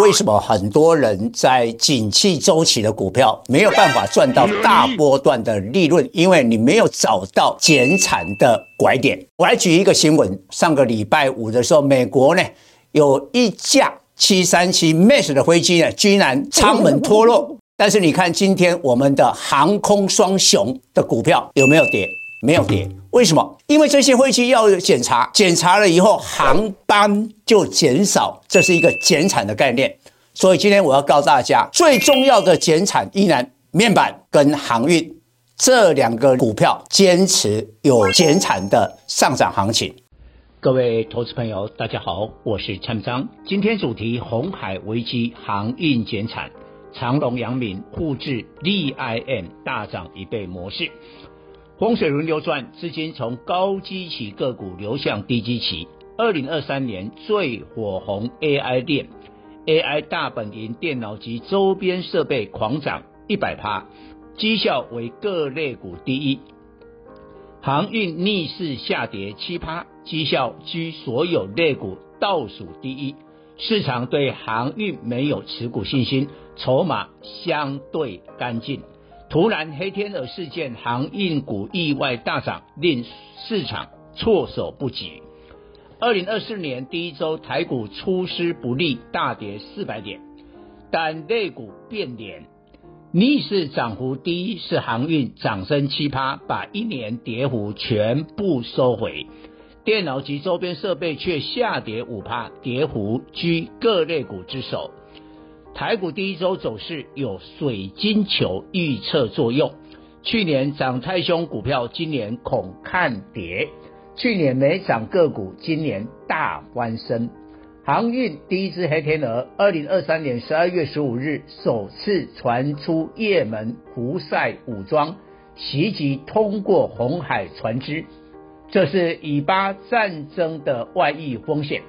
为什么很多人在景气周期的股票没有办法赚到大波段的利润？因为你没有找到减产的拐点。我来举一个新闻：上个礼拜五的时候，美国呢有一架七三七 MAX 的飞机呢，居然舱门脱落。但是你看今天我们的航空双雄的股票有没有跌？没有跌，为什么？因为这些飞机要检查，检查了以后航班就减少，这是一个减产的概念。所以今天我要告诉大家，最重要的减产依然面板跟航运这两个股票坚持有减产的上涨行情。各位投资朋友，大家好，我是陈章。今天主题：红海危机，航运减产，长隆、阳明互致力 IM 大涨一倍模式。风水轮流转，资金从高基期个股流向低基期。二零二三年最火红 AI 链，AI 大本营电脑及周边设备狂涨一百趴，绩效为各类股第一。航运逆势下跌七趴，绩效居所有类股倒数第一。市场对航运没有持股信心，筹码相对干净。突然黑天鹅事件，航运股意外大涨，令市场措手不及。二零二四年第一周台股出师不利，大跌四百点，但类股变脸，逆势涨幅第一是航运，涨升七趴，把一年跌幅全部收回。电脑及周边设备却下跌五趴，跌幅居各类股之首。台股第一周走势有水晶球预测作用，去年涨太凶股票，今年恐看跌；去年没涨个股，今年大翻身。航运第一只黑天鹅，二零二三年十二月十五日首次传出也门胡塞武装袭击通过红海船只，这是以巴战争的外溢风险。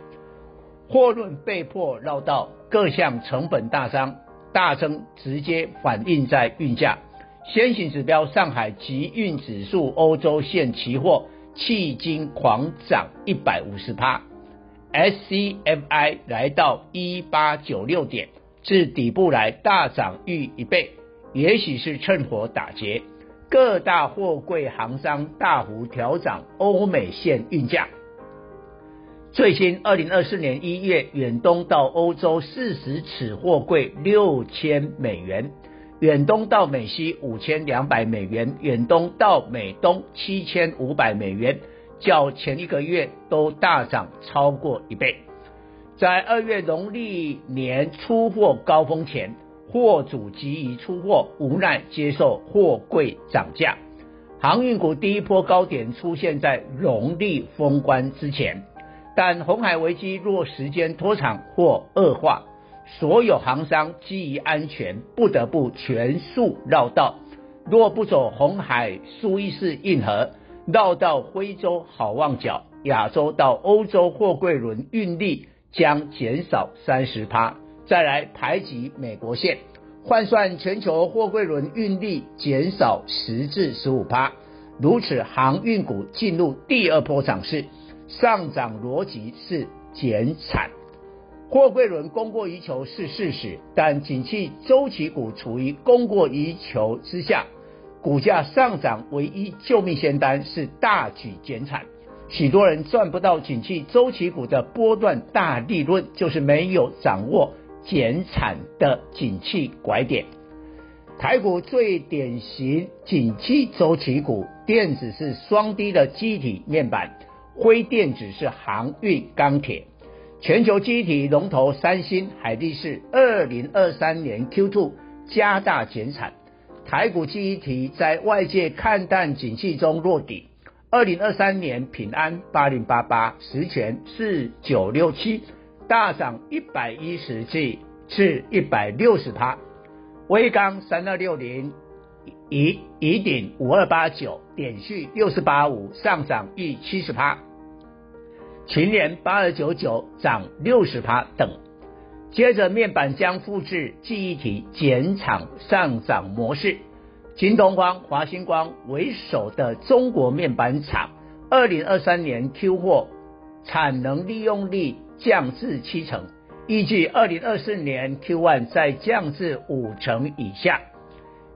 货轮被迫绕道，各项成本大增大增，直接反映在运价。先行指标上海集运指数欧洲线期货迄今狂涨一百五十趴，SCFI 来到一八九六点，自底部来大涨逾一倍，也许是趁火打劫。各大货柜行商大幅调涨欧美线运价。最新，二零二四年一月，远东到欧洲四十尺货柜六千美元，远东到美西五千两百美元，远东到美东七千五百美元，较前一个月都大涨超过一倍。在二月农历年出货高峰前，货主急于出货，无奈接受货柜涨价。航运股第一波高点出现在农历封关之前。但红海危机若时间拖长或恶化，所有航商基于安全，不得不全速绕道。若不走红海苏伊士运河，绕到非洲好望角、亚洲到欧洲货柜轮运力将减少三十趴。再来排挤美国线，换算全球货柜轮运力减少十至十五趴。如此，航运股进入第二波涨势。上涨逻辑是减产，货柜轮供过于求是事实，但景气周期股处于供过于求之下，股价上涨唯一救命仙丹是大举减产。许多人赚不到景气周期股的波段大利润，就是没有掌握减产的景气拐点。台股最典型景气周期股，电子是双低的记忆体面板。灰电子是航运钢铁，全球记忆体龙头三星、海力士，二零二三年 Q2 加大减产。台股记忆体在外界看淡景气中落底。二零二三年平安八零八八、十銓四九六七大涨一百一十 G 至一百六十趴。威刚三二六零。以以顶五二八九，点续六四八五，上涨逾七十趴。群联八二九九涨六十趴等。接着面板将复制记忆体减产上涨模式。京东方、华星光为首的中国面板厂，二零二三年 Q 货产能利用率降至七成，预计二零二四年 Q one 再降至五成以下。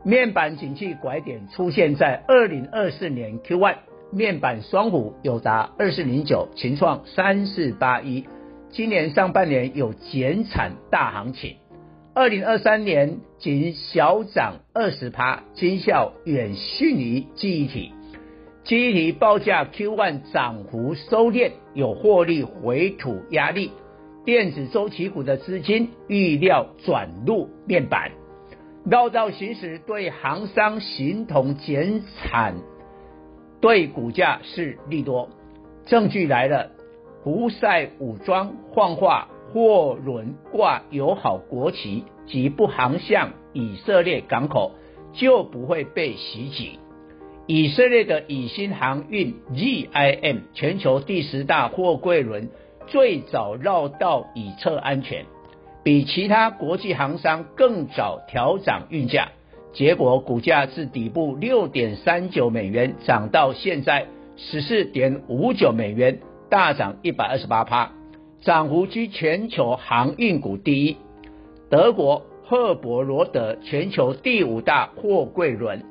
面板景气拐点出现在二零二四年 Q1，面板双虎有达二四零九，情创三四八一，今年上半年有减产大行情，二零二三年仅小涨二十趴，绩效远逊于记忆体，记忆体报价 Q1 涨幅收敛，有获利回吐压力，电子周期股的资金预料转入面板。绕道行驶对航商形同减产，对股价是利多。证据来了，胡塞武装幻化货轮挂友好国旗及不航向以色列港口，就不会被袭击。以色列的以新航运 ZIM 全球第十大货柜轮，最早绕道以测安全。比其他国际航商更早调涨运价，结果股价自底部六点三九美元涨到现在十四点五九美元，大涨一百二十八趴，涨幅居全球航运股第一。德国赫伯罗德全球第五大货柜轮，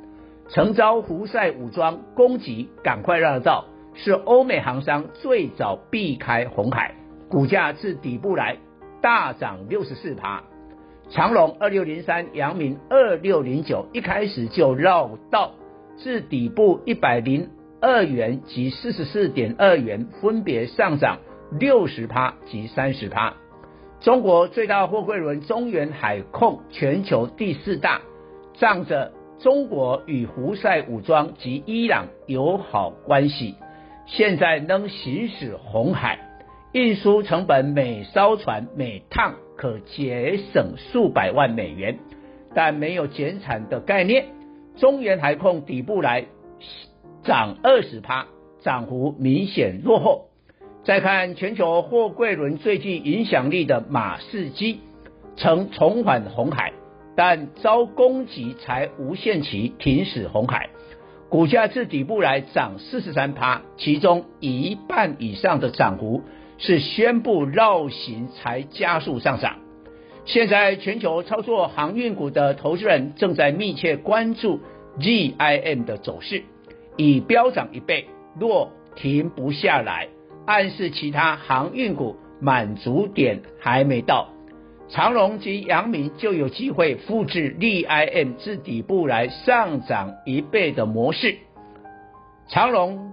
曾遭胡塞武装攻击，赶快让道，是欧美航商最早避开红海，股价自底部来。大涨六十四趴，长隆二六零三、阳明二六零九一开始就绕道，至底部一百零二元及四十四点二元，分别上涨六十趴及三十趴。中国最大货柜轮中远海控全球第四大，仗着中国与胡塞武装及伊朗友好关系，现在能行驶红海。运输成本每艘船每趟可节省数百万美元，但没有减产的概念。中原海控底部来涨二十趴，涨幅明显落后。再看全球货柜轮最具影响力的马士基，曾重返红海，但遭攻击才无限期停驶红海，股价自底部来涨四十三趴，其中一半以上的涨幅。是宣布绕行才加速上涨。现在全球操作航运股的投资人正在密切关注 GIM 的走势，已飙涨一倍，若停不下来，暗示其他航运股满足点还没到。长隆及阳明就有机会复制 GIM 自底部来上涨一倍的模式。长隆。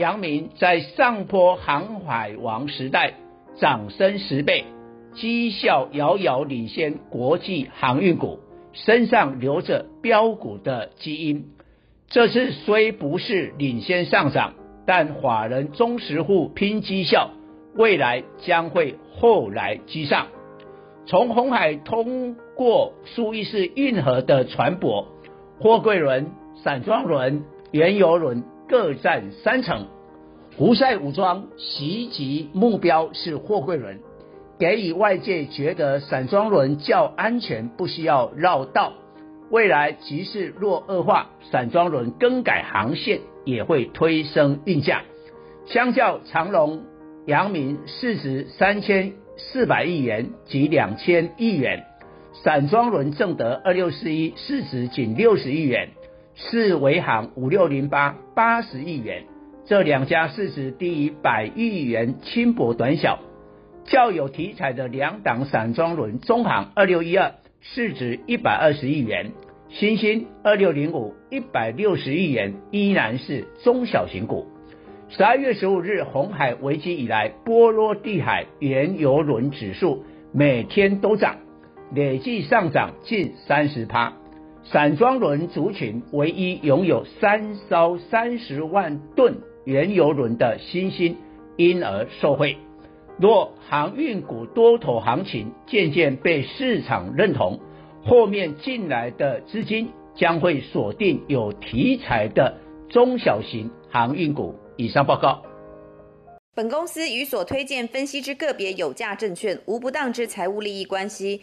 阳明在上坡航海王时代涨升十倍，绩效遥遥领先国际航运股，身上流着标股的基因。这次虽不是领先上涨，但法人中实户拼绩效，未来将会后来居上。从红海通过苏伊士运河的船舶、货柜轮、散装轮、原油轮。各占三成。胡塞武装袭击目标是货柜轮，给予外界觉得散装轮较安全，不需要绕道。未来局势若恶化，散装轮更改航线也会推升运价。相较长荣、阳明市值三千四百亿元及两千亿元，散装轮正德二六四一市值仅六十亿元。是维航五六零八八十亿元，这两家市值低于百亿元，轻薄短小。较有题材的两档散装轮，中航二六一二市值一百二十亿元，新兴二六零五一百六十亿元，依然是中小型股。十二月十五日红海危机以来，波罗的海原油轮指数每天都涨，累计上涨近三十趴。散装轮族群唯一拥有三艘三十万吨原油轮的新兴，因而受惠。若航运股多头行情渐渐被市场认同，后面进来的资金将会锁定有题材的中小型航运股。以上报告。本公司与所推荐分析之个别有价证券无不当之财务利益关系。